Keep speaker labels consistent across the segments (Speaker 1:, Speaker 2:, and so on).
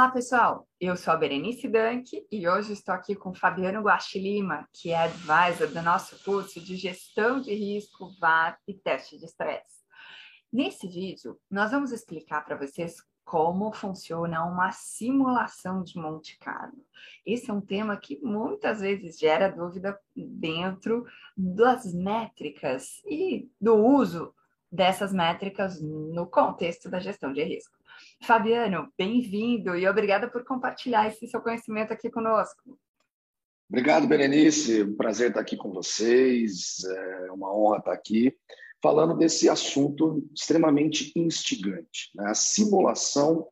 Speaker 1: Olá, pessoal. Eu sou a Berenice Danke e hoje estou aqui com Fabiano Guaxilima, que é advisor do nosso curso de Gestão de Risco, VAR e Teste de Estresse. Nesse vídeo, nós vamos explicar para vocês como funciona uma simulação de Monte Carlo. Esse é um tema que muitas vezes gera dúvida dentro das métricas e do uso dessas métricas no contexto da gestão de risco. Fabiano, bem-vindo e obrigada por compartilhar esse seu conhecimento aqui conosco.
Speaker 2: Obrigado, Berenice. Um prazer estar aqui com vocês. É uma honra estar aqui falando desse assunto extremamente instigante, né? a simulação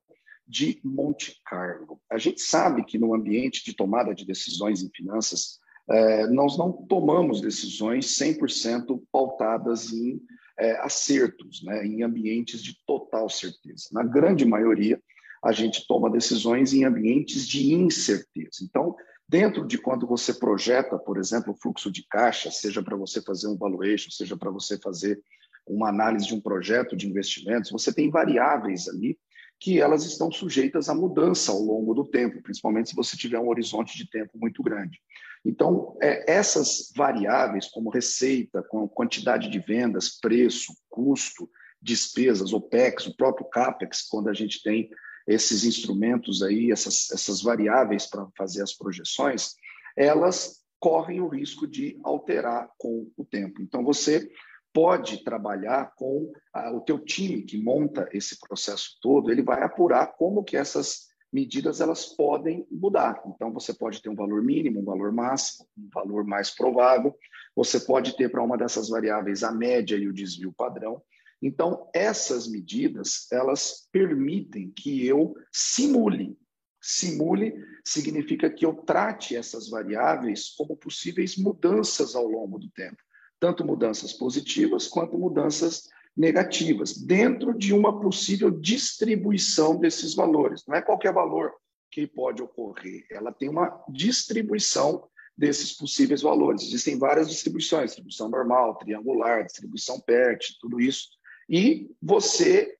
Speaker 2: de Monte Carlo. A gente sabe que no ambiente de tomada de decisões em finanças, é, nós não tomamos decisões 100% pautadas em é, acertos, né, em ambientes de total certeza. Na grande maioria, a gente toma decisões em ambientes de incerteza. Então, dentro de quando você projeta, por exemplo, o fluxo de caixa, seja para você fazer um valuation, seja para você fazer uma análise de um projeto de investimentos, você tem variáveis ali que elas estão sujeitas à mudança ao longo do tempo, principalmente se você tiver um horizonte de tempo muito grande. Então, é, essas variáveis, como receita, com quantidade de vendas, preço, custo, despesas, OPEX, o próprio CAPEX, quando a gente tem esses instrumentos aí, essas, essas variáveis para fazer as projeções, elas correm o risco de alterar com o tempo. Então, você pode trabalhar com a, o teu time que monta esse processo todo, ele vai apurar como que essas medidas elas podem mudar. Então você pode ter um valor mínimo, um valor máximo, um valor mais provável. Você pode ter para uma dessas variáveis a média e o desvio padrão. Então essas medidas elas permitem que eu simule. Simule significa que eu trate essas variáveis como possíveis mudanças ao longo do tempo tanto mudanças positivas quanto mudanças negativas, dentro de uma possível distribuição desses valores. Não é qualquer valor que pode ocorrer, ela tem uma distribuição desses possíveis valores. Existem várias distribuições, distribuição normal, triangular, distribuição PERT, tudo isso. E você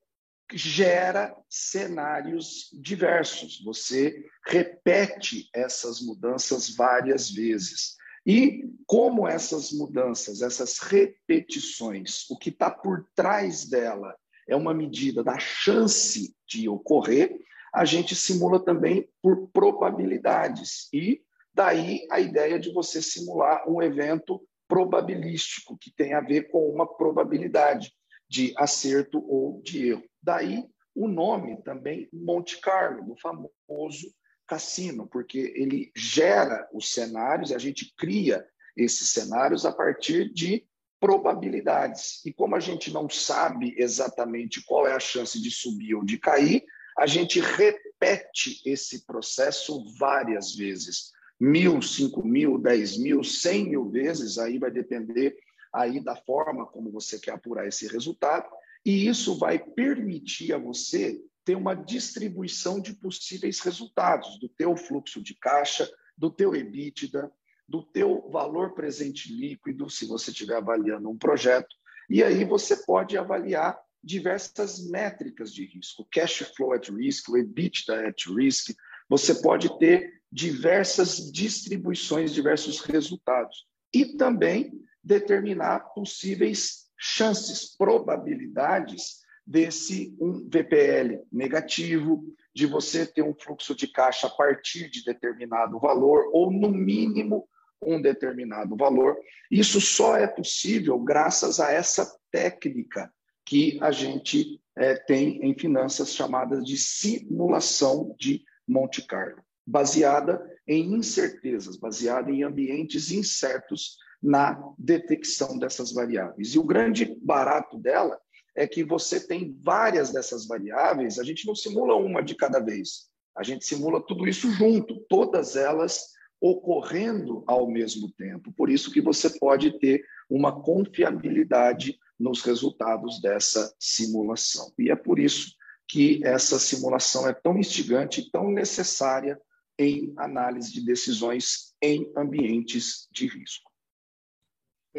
Speaker 2: gera cenários diversos, você repete essas mudanças várias vezes. E como essas mudanças, essas repetições, o que está por trás dela é uma medida da chance de ocorrer, a gente simula também por probabilidades. E daí a ideia de você simular um evento probabilístico, que tem a ver com uma probabilidade de acerto ou de erro. Daí o nome também Monte Carlo, do famoso cassino, porque ele gera os cenários, a gente cria esses cenários a partir de probabilidades. E como a gente não sabe exatamente qual é a chance de subir ou de cair, a gente repete esse processo várias vezes. Mil, cinco mil, dez mil, cem mil vezes, aí vai depender aí da forma como você quer apurar esse resultado. E isso vai permitir a você ter uma distribuição de possíveis resultados do teu fluxo de caixa, do teu EBITDA, do teu valor presente líquido, se você estiver avaliando um projeto. E aí você pode avaliar diversas métricas de risco, cash flow at risk, o EBITDA at risk. Você pode ter diversas distribuições, diversos resultados. E também determinar possíveis chances, probabilidades desse um VPL negativo, de você ter um fluxo de caixa a partir de determinado valor, ou no mínimo um determinado valor. Isso só é possível graças a essa técnica que a gente é, tem em finanças chamadas de simulação de Monte Carlo, baseada em incertezas, baseada em ambientes incertos na detecção dessas variáveis. E o grande barato dela é que você tem várias dessas variáveis, a gente não simula uma de cada vez, a gente simula tudo isso junto, todas elas ocorrendo ao mesmo tempo. Por isso que você pode ter uma confiabilidade nos resultados dessa simulação. E é por isso que essa simulação é tão instigante tão necessária em análise de decisões em ambientes de risco.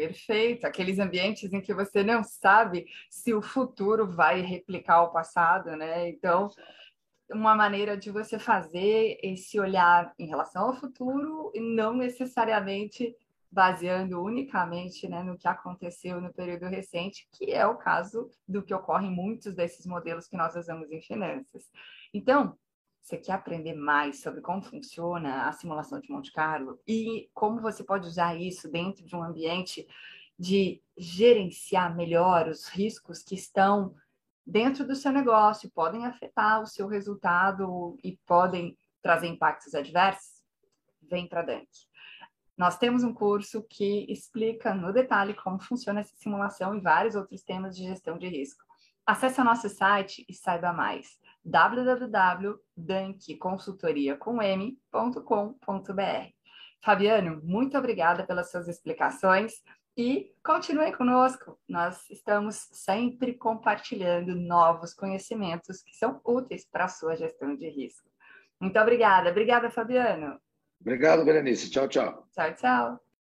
Speaker 1: Perfeito, aqueles ambientes em que você não sabe se o futuro vai replicar o passado, né? Então, uma maneira de você fazer esse olhar em relação ao futuro e não necessariamente baseando unicamente né, no que aconteceu no período recente, que é o caso do que ocorre em muitos desses modelos que nós usamos em finanças. Então, você quer aprender mais sobre como funciona a simulação de Monte Carlo e como você pode usar isso dentro de um ambiente de gerenciar melhor os riscos que estão dentro do seu negócio, podem afetar o seu resultado e podem trazer impactos adversos? Vem para Dunk. Nós temos um curso que explica no detalhe como funciona essa simulação e vários outros temas de gestão de risco. Acesse o nosso site e saiba mais www.dankconsultoriacom.com.br. Fabiano, muito obrigada pelas suas explicações e continue conosco. Nós estamos sempre compartilhando novos conhecimentos que são úteis para a sua gestão de risco. Muito obrigada. Obrigada, Fabiano.
Speaker 2: Obrigado, Berenice. Tchau, tchau.
Speaker 1: Tchau, tchau.